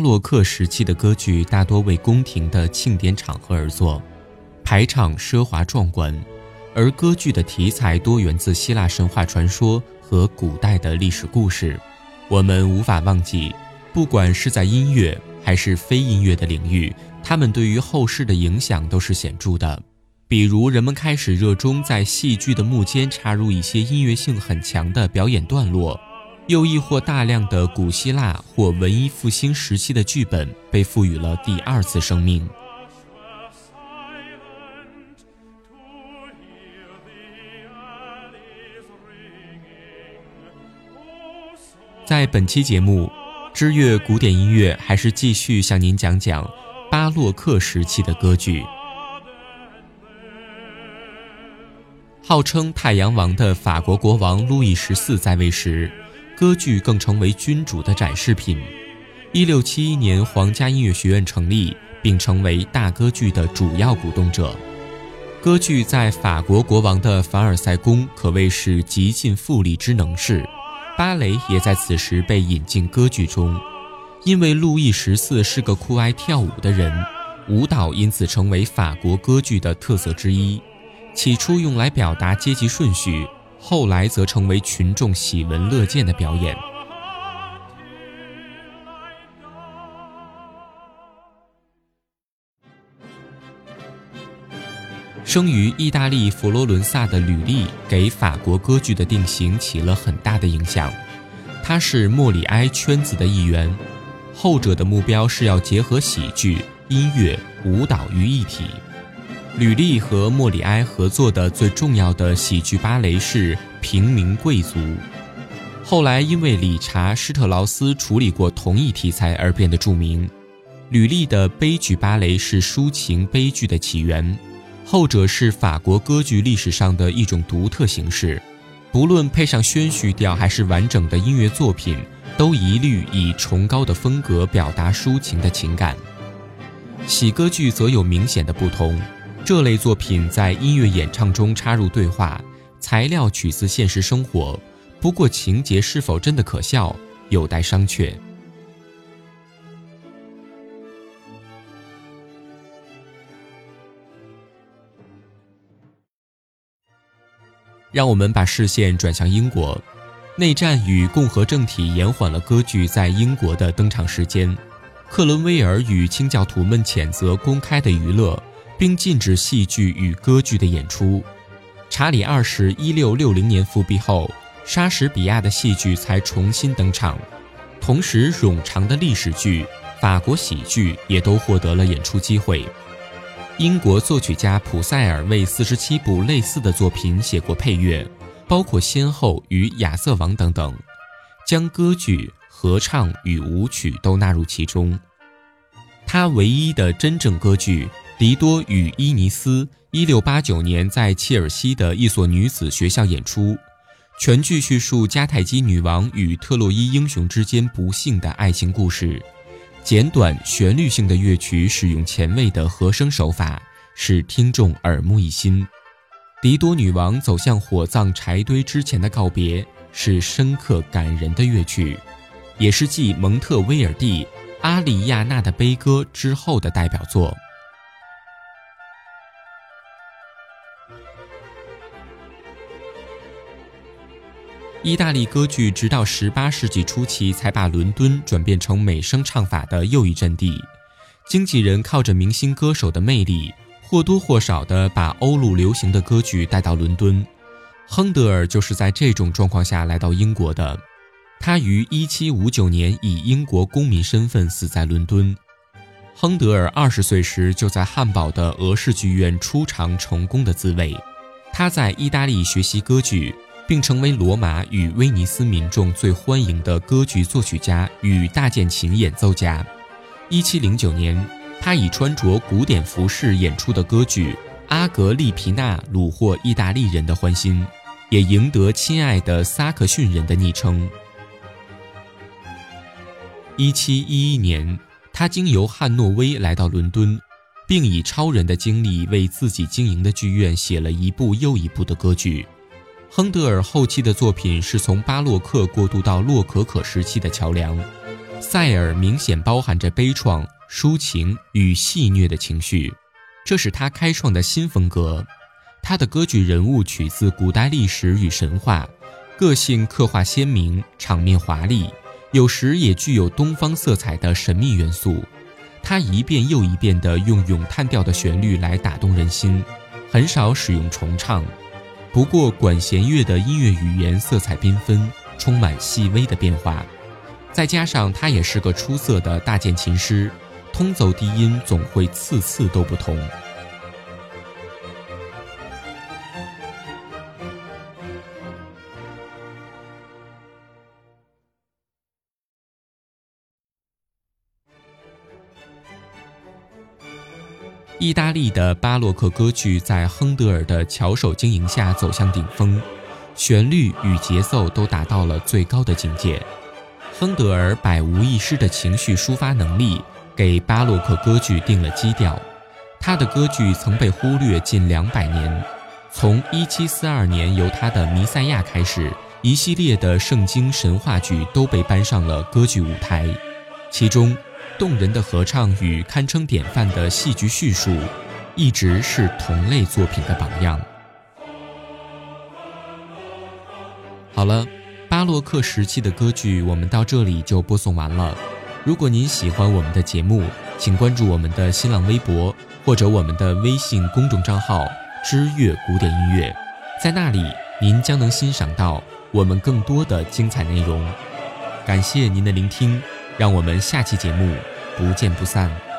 洛克时期的歌剧大多为宫廷的庆典场合而作，排场奢华壮观，而歌剧的题材多源自希腊神话传说和古代的历史故事。我们无法忘记，不管是在音乐还是非音乐的领域，他们对于后世的影响都是显著的。比如，人们开始热衷在戏剧的幕间插入一些音乐性很强的表演段落，又亦或大量的古希腊或文艺复兴时期的剧本被赋予了第二次生命。在本期节目，知乐古典音乐还是继续向您讲讲巴洛克时期的歌剧。号称太阳王的法国国王路易十四在位时，歌剧更成为君主的展示品。一六七一年，皇家音乐学院成立，并成为大歌剧的主要鼓动者。歌剧在法国国王的凡尔赛宫可谓是极尽富丽之能事，芭蕾也在此时被引进歌剧中。因为路易十四是个酷爱跳舞的人，舞蹈因此成为法国歌剧的特色之一。起初用来表达阶级顺序，后来则成为群众喜闻乐见的表演。生于意大利佛罗伦萨的吕利，给法国歌剧的定型起了很大的影响。他是莫里埃圈子的一员，后者的目标是要结合喜剧、音乐、舞蹈于一体。吕利和莫里埃合作的最重要的喜剧芭蕾是《平民贵族》，后来因为理查施特劳斯处理过同一题材而变得著名。吕利的悲剧芭蕾是抒情悲剧的起源，后者是法国歌剧历史上的一种独特形式，不论配上宣叙调还是完整的音乐作品，都一律以崇高的风格表达抒情的情感。喜歌剧则有明显的不同。这类作品在音乐演唱中插入对话，材料取自现实生活，不过情节是否真的可笑，有待商榷。让我们把视线转向英国，内战与共和政体延缓了歌剧在英国的登场时间。克伦威尔与清教徒们谴责公开的娱乐。并禁止戏剧与歌剧的演出。查理二世一六六零年复辟后，莎士比亚的戏剧才重新登场，同时冗长的历史剧、法国喜剧也都获得了演出机会。英国作曲家普塞尔为四十七部类似的作品写过配乐，包括《先后》与《亚瑟王》等等，将歌剧、合唱与舞曲都纳入其中。他唯一的真正歌剧。迪多与伊尼斯，一六八九年在切尔西的一所女子学校演出，全剧叙述迦太基女王与特洛伊英雄之间不幸的爱情故事。简短旋律性的乐曲使用前卫的和声手法，使听众耳目一新。迪多女王走向火葬柴堆之前的告别，是深刻感人的乐曲，也是继蒙特威尔第《阿里亚纳的悲歌》之后的代表作。意大利歌剧直到18世纪初期才把伦敦转变成美声唱法的又一阵地。经纪人靠着明星歌手的魅力，或多或少地把欧陆流行的歌剧带到伦敦。亨德尔就是在这种状况下来到英国的。他于1759年以英国公民身份死在伦敦。亨德尔二十岁时就在汉堡的俄式剧院初尝成功的滋味。他在意大利学习歌剧。并成为罗马与威尼斯民众最欢迎的歌剧作曲家与大键琴演奏家。一七零九年，他以穿着古典服饰演出的歌剧《阿格丽皮娜》虏获意大利人的欢心，也赢得“亲爱的萨克逊人”的昵称。一七一一年，他经由汉诺威来到伦敦，并以超人的经历为自己经营的剧院写了一部又一部的歌剧。亨德尔后期的作品是从巴洛克过渡到洛可可时期的桥梁，塞尔明显包含着悲怆、抒情与戏谑的情绪，这是他开创的新风格。他的歌剧人物取自古代历史与神话，个性刻画鲜明，场面华丽，有时也具有东方色彩的神秘元素。他一遍又一遍地用咏叹调的旋律来打动人心，很少使用重唱。不过，管弦乐的音乐语言色彩缤纷，充满细微的变化。再加上他也是个出色的大键琴师，通走低音总会次次都不同。意大利的巴洛克歌剧在亨德尔的巧手经营下走向顶峰，旋律与节奏都达到了最高的境界。亨德尔百无一失的情绪抒发能力给巴洛克歌剧定了基调。他的歌剧曾被忽略近两百年，从1742年由他的《弥赛亚》开始，一系列的圣经神话剧都被搬上了歌剧舞台，其中。动人的合唱与堪称典范的戏剧叙述，一直是同类作品的榜样。好了，巴洛克时期的歌剧我们到这里就播送完了。如果您喜欢我们的节目，请关注我们的新浪微博或者我们的微信公众账号“知乐古典音乐”，在那里您将能欣赏到我们更多的精彩内容。感谢您的聆听。让我们下期节目不见不散。